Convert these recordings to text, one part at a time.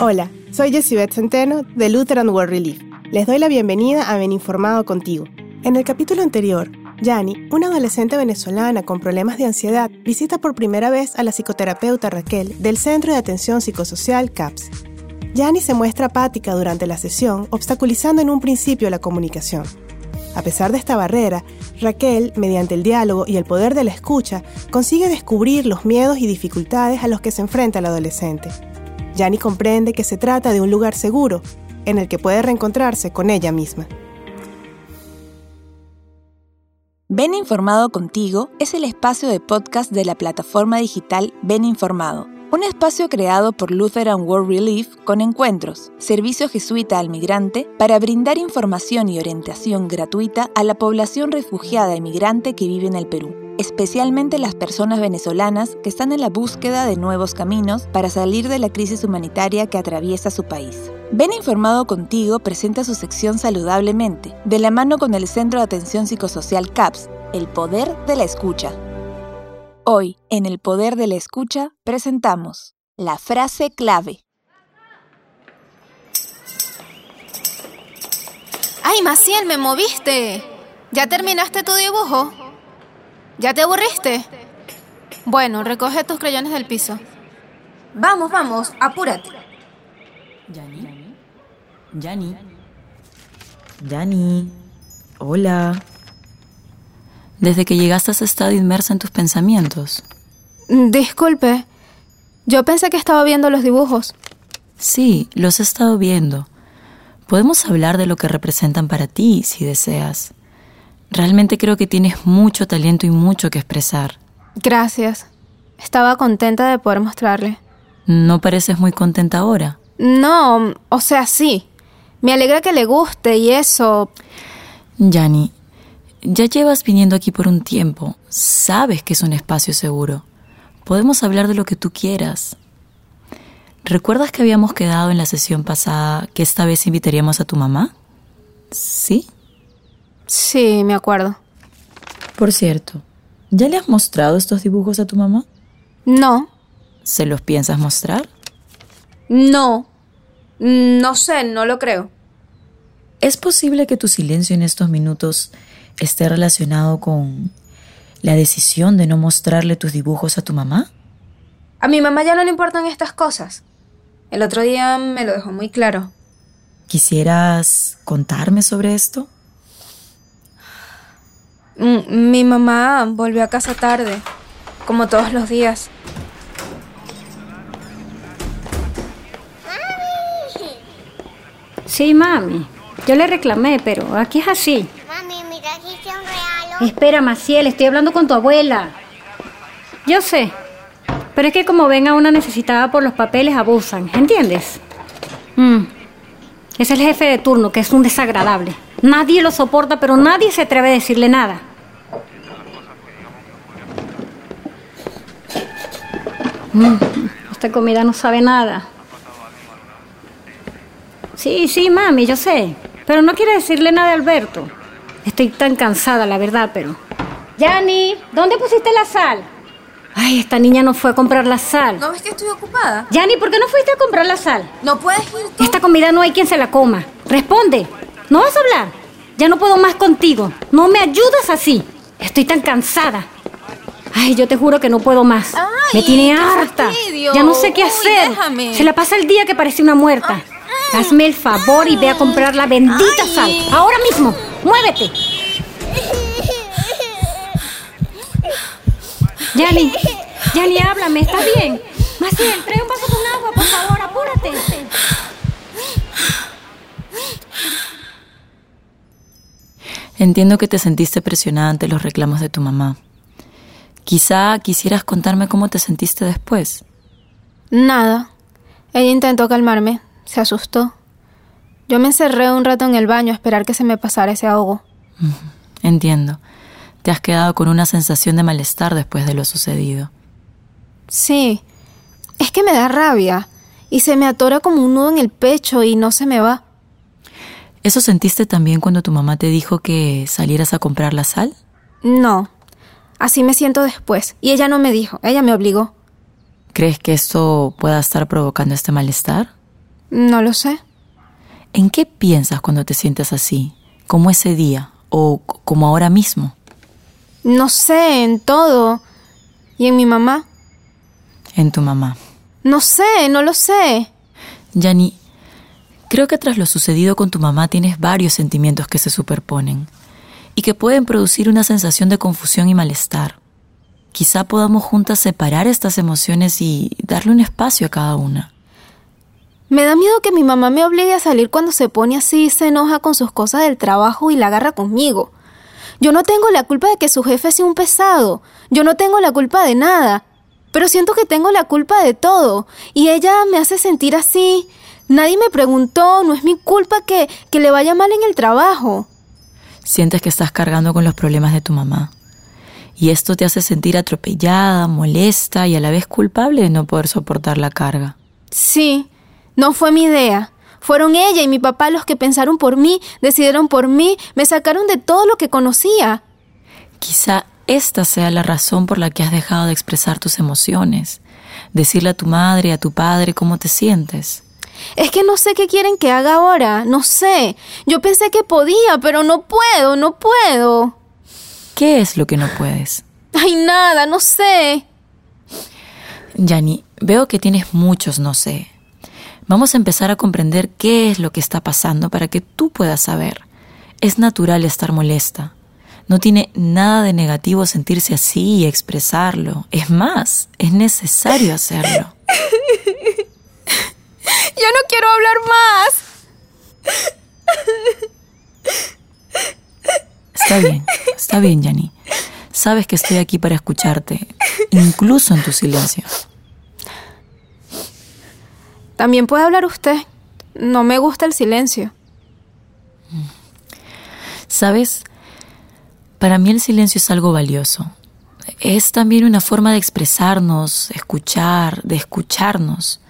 Hola, soy Beth Centeno de Lutheran World Relief. Les doy la bienvenida a Ben Informado contigo. En el capítulo anterior, Yani, una adolescente venezolana con problemas de ansiedad, visita por primera vez a la psicoterapeuta Raquel del Centro de Atención Psicosocial CAPS. Yani se muestra apática durante la sesión, obstaculizando en un principio la comunicación. A pesar de esta barrera, Raquel, mediante el diálogo y el poder de la escucha, consigue descubrir los miedos y dificultades a los que se enfrenta el adolescente. Yani comprende que se trata de un lugar seguro en el que puede reencontrarse con ella misma. Ven Informado contigo es el espacio de podcast de la plataforma digital Ven Informado un espacio creado por Lutheran World Relief con encuentros, servicio jesuita al migrante, para brindar información y orientación gratuita a la población refugiada y migrante que vive en el Perú, especialmente las personas venezolanas que están en la búsqueda de nuevos caminos para salir de la crisis humanitaria que atraviesa su país. Ven Informado Contigo presenta su sección Saludablemente, de la mano con el Centro de Atención Psicosocial CAPS, el poder de la escucha. Hoy, en El Poder de la Escucha, presentamos la frase clave. ¡Ay, Maciel, me moviste! ¿Ya terminaste tu dibujo? ¿Ya te aburriste? Bueno, recoge tus crayones del piso. Vamos, vamos, apúrate. Yani. Yani. Yani. Hola. Desde que llegaste has estado inmersa en tus pensamientos. Disculpe, yo pensé que estaba viendo los dibujos. Sí, los he estado viendo. Podemos hablar de lo que representan para ti, si deseas. Realmente creo que tienes mucho talento y mucho que expresar. Gracias. Estaba contenta de poder mostrarle. ¿No pareces muy contenta ahora? No, o sea, sí. Me alegra que le guste y eso. Yani, ya llevas viniendo aquí por un tiempo. Sabes que es un espacio seguro. Podemos hablar de lo que tú quieras. ¿Recuerdas que habíamos quedado en la sesión pasada que esta vez invitaríamos a tu mamá? ¿Sí? Sí, me acuerdo. Por cierto, ¿ya le has mostrado estos dibujos a tu mamá? No. ¿Se los piensas mostrar? No. No sé, no lo creo. ¿Es posible que tu silencio en estos minutos esté relacionado con la decisión de no mostrarle tus dibujos a tu mamá? A mi mamá ya no le importan estas cosas. El otro día me lo dejó muy claro. ¿Quisieras contarme sobre esto? Mm, mi mamá volvió a casa tarde, como todos los días. Sí, mami. Yo le reclamé, pero aquí es así. Espera, Maciel, estoy hablando con tu abuela. Yo sé, pero es que como ven a una necesitada por los papeles, abusan, ¿entiendes? Mm. Es el jefe de turno, que es un desagradable. Nadie lo soporta, pero nadie se atreve a decirle nada. Mm. Esta comida no sabe nada. Sí, sí, mami, yo sé. Pero no quiere decirle nada a Alberto. Estoy tan cansada, la verdad, pero... Yani, ¿dónde pusiste la sal? Ay, esta niña no fue a comprar la sal. ¿No ves que estoy ocupada? Yani, ¿por qué no fuiste a comprar la sal? No puedes ir tú. Esta comida no hay quien se la coma. Responde. ¿No vas a hablar? Ya no puedo más contigo. No me ayudas así. Estoy tan cansada. Ay, yo te juro que no puedo más. me tiene harta. Ya no sé qué hacer. Se la pasa el día que parece una muerta. Hazme el favor y ve a comprar la bendita sal. Ahora mismo. ¡Muévete! Yani, Yani, háblame, ¿estás bien? Maciel, trae un vaso con agua, por favor, apúrate. Entiendo que te sentiste presionada ante los reclamos de tu mamá. Quizá quisieras contarme cómo te sentiste después. Nada. Ella intentó calmarme, se asustó. Yo me encerré un rato en el baño a esperar que se me pasara ese ahogo. Entiendo. Te has quedado con una sensación de malestar después de lo sucedido. Sí. Es que me da rabia y se me atora como un nudo en el pecho y no se me va. ¿Eso sentiste también cuando tu mamá te dijo que salieras a comprar la sal? No. Así me siento después. Y ella no me dijo, ella me obligó. ¿Crees que esto pueda estar provocando este malestar? No lo sé. ¿En qué piensas cuando te sientes así? ¿Como ese día? ¿O como ahora mismo? No sé, en todo. ¿Y en mi mamá? En tu mamá. No sé, no lo sé. Yani, creo que tras lo sucedido con tu mamá tienes varios sentimientos que se superponen y que pueden producir una sensación de confusión y malestar. Quizá podamos juntas separar estas emociones y darle un espacio a cada una. Me da miedo que mi mamá me obligue a salir cuando se pone así y se enoja con sus cosas del trabajo y la agarra conmigo. Yo no tengo la culpa de que su jefe sea un pesado. Yo no tengo la culpa de nada. Pero siento que tengo la culpa de todo. Y ella me hace sentir así. Nadie me preguntó, no es mi culpa que, que le vaya mal en el trabajo. Sientes que estás cargando con los problemas de tu mamá. Y esto te hace sentir atropellada, molesta y a la vez culpable de no poder soportar la carga. Sí, no fue mi idea. Fueron ella y mi papá los que pensaron por mí, decidieron por mí, me sacaron de todo lo que conocía. Quizá esta sea la razón por la que has dejado de expresar tus emociones, decirle a tu madre y a tu padre cómo te sientes. Es que no sé qué quieren que haga ahora, no sé. Yo pensé que podía, pero no puedo, no puedo. ¿Qué es lo que no puedes? Ay, nada, no sé. Yani, veo que tienes muchos no sé. Vamos a empezar a comprender qué es lo que está pasando para que tú puedas saber. Es natural estar molesta. No tiene nada de negativo sentirse así y expresarlo. Es más, es necesario hacerlo. Ya no quiero hablar más. Está bien, está bien, Yani. Sabes que estoy aquí para escucharte, incluso en tu silencio. También puede hablar usted. No me gusta el silencio. ¿Sabes? Para mí el silencio es algo valioso. Es también una forma de expresarnos, escuchar, de escucharnos.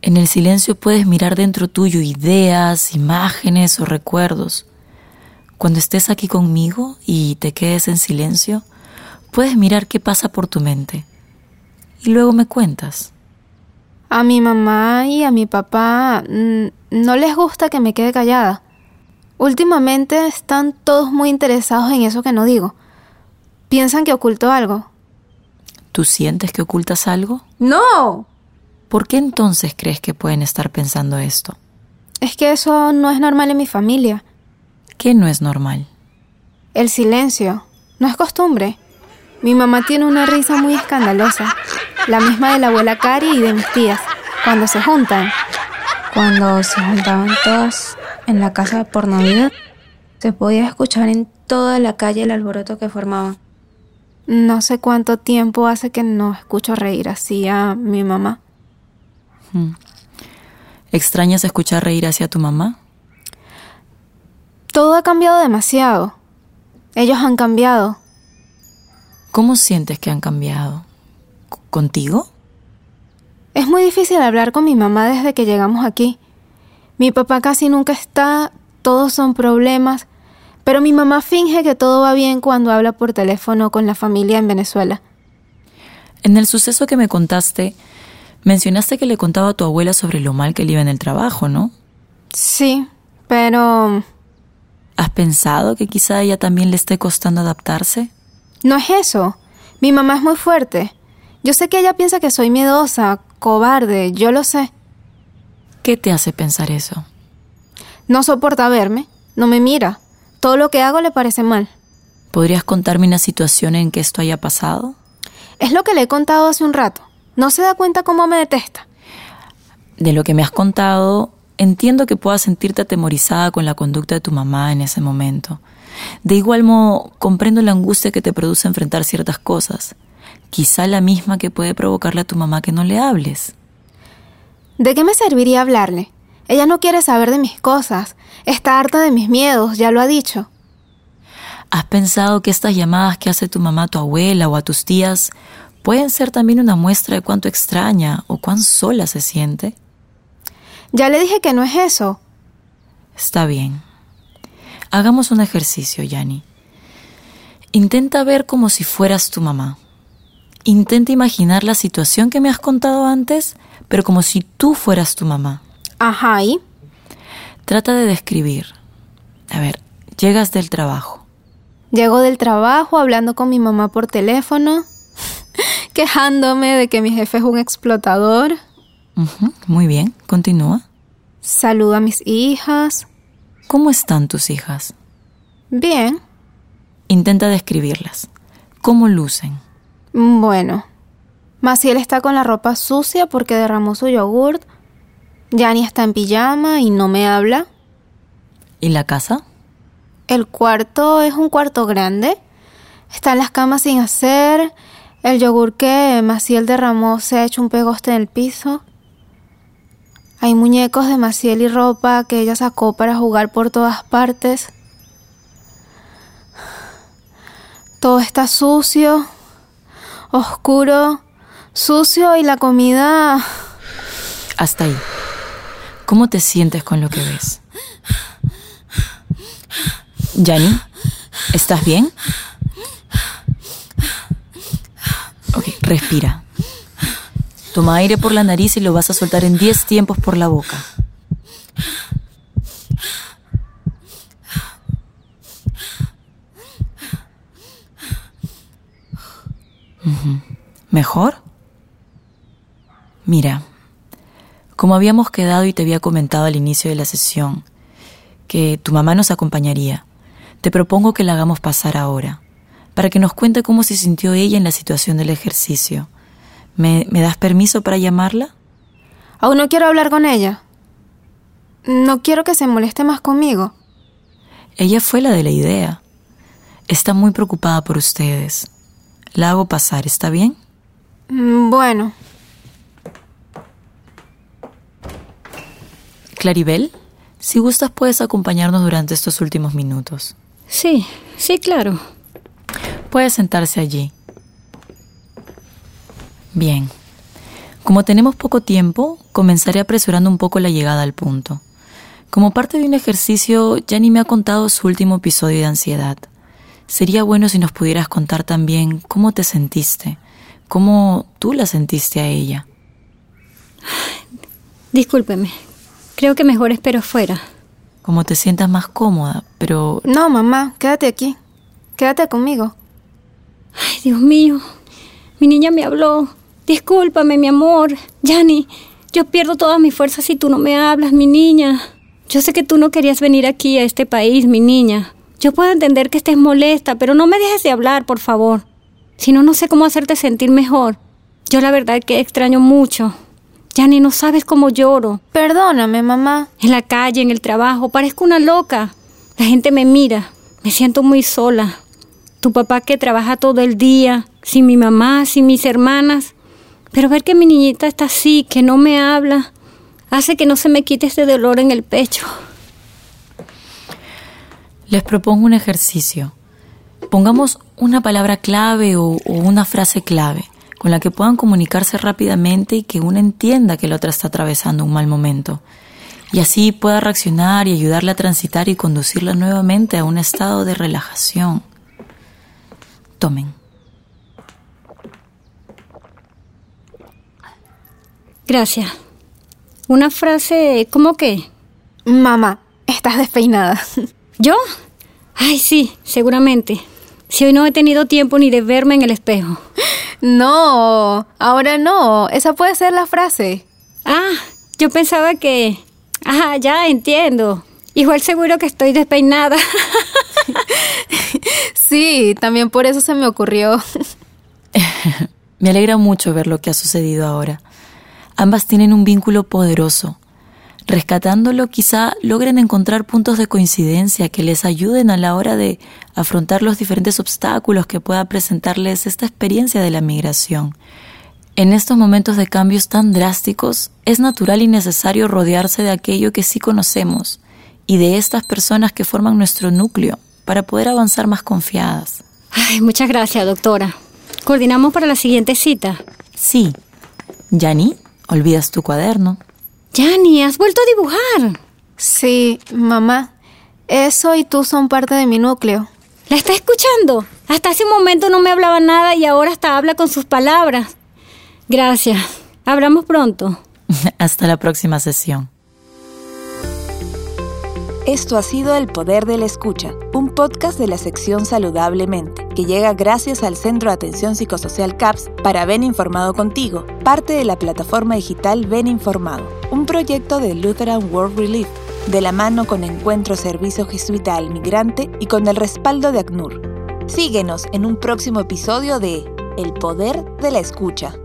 En el silencio puedes mirar dentro tuyo ideas, imágenes o recuerdos. Cuando estés aquí conmigo y te quedes en silencio, puedes mirar qué pasa por tu mente. Y luego me cuentas. A mi mamá y a mi papá mm, no les gusta que me quede callada. Últimamente están todos muy interesados en eso que no digo. Piensan que oculto algo. ¿Tú sientes que ocultas algo? No. ¿Por qué entonces crees que pueden estar pensando esto? Es que eso no es normal en mi familia. ¿Qué no es normal? El silencio. No es costumbre. Mi mamá tiene una risa muy escandalosa, la misma de la abuela Cari y de mis tías, cuando se juntan. Cuando se juntaban todas en la casa por Navidad, se podía escuchar en toda la calle el alboroto que formaban. No sé cuánto tiempo hace que no escucho reír así a mi mamá. Hmm. ¿Extrañas escuchar reír hacia tu mamá? Todo ha cambiado demasiado. Ellos han cambiado. ¿Cómo sientes que han cambiado? ¿Contigo? Es muy difícil hablar con mi mamá desde que llegamos aquí. Mi papá casi nunca está, todos son problemas, pero mi mamá finge que todo va bien cuando habla por teléfono con la familia en Venezuela. En el suceso que me contaste, mencionaste que le contaba a tu abuela sobre lo mal que le iba en el trabajo, ¿no? Sí, pero... ¿Has pensado que quizá a ella también le esté costando adaptarse? No es eso. Mi mamá es muy fuerte. Yo sé que ella piensa que soy miedosa, cobarde, yo lo sé. ¿Qué te hace pensar eso? No soporta verme, no me mira. Todo lo que hago le parece mal. ¿Podrías contarme una situación en que esto haya pasado? Es lo que le he contado hace un rato. No se da cuenta cómo me detesta. De lo que me has contado, entiendo que puedas sentirte atemorizada con la conducta de tu mamá en ese momento. De igual modo, comprendo la angustia que te produce enfrentar ciertas cosas, quizá la misma que puede provocarle a tu mamá que no le hables. ¿De qué me serviría hablarle? Ella no quiere saber de mis cosas, está harta de mis miedos, ya lo ha dicho. ¿Has pensado que estas llamadas que hace tu mamá a tu abuela o a tus tías pueden ser también una muestra de cuánto extraña o cuán sola se siente? Ya le dije que no es eso. Está bien. Hagamos un ejercicio, Yani. Intenta ver como si fueras tu mamá. Intenta imaginar la situación que me has contado antes, pero como si tú fueras tu mamá. Ajá, ¿y? Trata de describir. A ver, llegas del trabajo. Llego del trabajo hablando con mi mamá por teléfono, quejándome de que mi jefe es un explotador. Muy bien, continúa. Saludo a mis hijas. ¿Cómo están tus hijas? Bien. Intenta describirlas. ¿Cómo lucen? Bueno. Maciel está con la ropa sucia porque derramó su yogurt. Yani está en pijama y no me habla. ¿Y la casa? El cuarto es un cuarto grande. Están las camas sin hacer. El yogur que Maciel derramó se ha hecho un pegoste en el piso. Hay muñecos de Maciel y ropa que ella sacó para jugar por todas partes. Todo está sucio, oscuro, sucio y la comida... Hasta ahí. ¿Cómo te sientes con lo que ves? Yanni, ¿estás bien? Ok, respira. Toma aire por la nariz y lo vas a soltar en 10 tiempos por la boca. ¿Mejor? Mira, como habíamos quedado y te había comentado al inicio de la sesión, que tu mamá nos acompañaría, te propongo que la hagamos pasar ahora, para que nos cuente cómo se sintió ella en la situación del ejercicio. ¿Me, me das permiso para llamarla? Aún no quiero hablar con ella. No quiero que se moleste más conmigo. Ella fue la de la idea. Está muy preocupada por ustedes. La hago pasar, ¿está bien? Mm, Bueno, Claribel, si gustas puedes acompañarnos durante estos últimos minutos. Sí, sí, claro. Puede sentarse allí. Bien. Como tenemos poco tiempo, comenzaré apresurando un poco la llegada al punto. Como parte de un ejercicio, Jenny me ha contado su último episodio de ansiedad. Sería bueno si nos pudieras contar también cómo te sentiste, cómo tú la sentiste a ella. Discúlpeme. Creo que mejor espero fuera. Cómo te sientas más cómoda, pero no, mamá, quédate aquí. Quédate conmigo. Ay, Dios mío. Mi niña me habló. Discúlpame, mi amor. Yani, yo pierdo todas mis fuerzas si tú no me hablas, mi niña. Yo sé que tú no querías venir aquí a este país, mi niña. Yo puedo entender que estés molesta, pero no me dejes de hablar, por favor. Si no, no sé cómo hacerte sentir mejor. Yo la verdad que extraño mucho. Yani, no sabes cómo lloro. Perdóname, mamá. En la calle, en el trabajo, parezco una loca. La gente me mira. Me siento muy sola. Tu papá que trabaja todo el día, sin mi mamá, sin mis hermanas. Pero ver que mi niñita está así, que no me habla, hace que no se me quite este dolor en el pecho. Les propongo un ejercicio. Pongamos una palabra clave o, o una frase clave con la que puedan comunicarse rápidamente y que una entienda que la otra está atravesando un mal momento. Y así pueda reaccionar y ayudarle a transitar y conducirla nuevamente a un estado de relajación. Tomen. Gracias. Una frase, ¿cómo qué? Mamá, estás despeinada. ¿Yo? Ay, sí, seguramente. Si hoy no he tenido tiempo ni de verme en el espejo. no, ahora no. Esa puede ser la frase. Ah, yo pensaba que... Ah, ya entiendo. Igual seguro que estoy despeinada. Sí, también por eso se me ocurrió. Me alegra mucho ver lo que ha sucedido ahora. Ambas tienen un vínculo poderoso. Rescatándolo quizá logren encontrar puntos de coincidencia que les ayuden a la hora de afrontar los diferentes obstáculos que pueda presentarles esta experiencia de la migración. En estos momentos de cambios tan drásticos, es natural y necesario rodearse de aquello que sí conocemos y de estas personas que forman nuestro núcleo para poder avanzar más confiadas. Ay, muchas gracias, doctora. Coordinamos para la siguiente cita. Sí. Yani, olvidas tu cuaderno. Yani, has vuelto a dibujar. Sí, mamá. Eso y tú son parte de mi núcleo. ¿La está escuchando? Hasta hace un momento no me hablaba nada y ahora hasta habla con sus palabras. Gracias. Hablamos pronto. Hasta la próxima sesión. Esto ha sido El Poder de la Escucha, un podcast de la sección Saludablemente, que llega gracias al Centro de Atención Psicosocial CAPS para Ven Informado Contigo, parte de la plataforma digital Ven Informado, un proyecto de Lutheran World Relief, de la mano con Encuentro Servicio Jesuita al Migrante y con el respaldo de ACNUR. Síguenos en un próximo episodio de El Poder de la Escucha.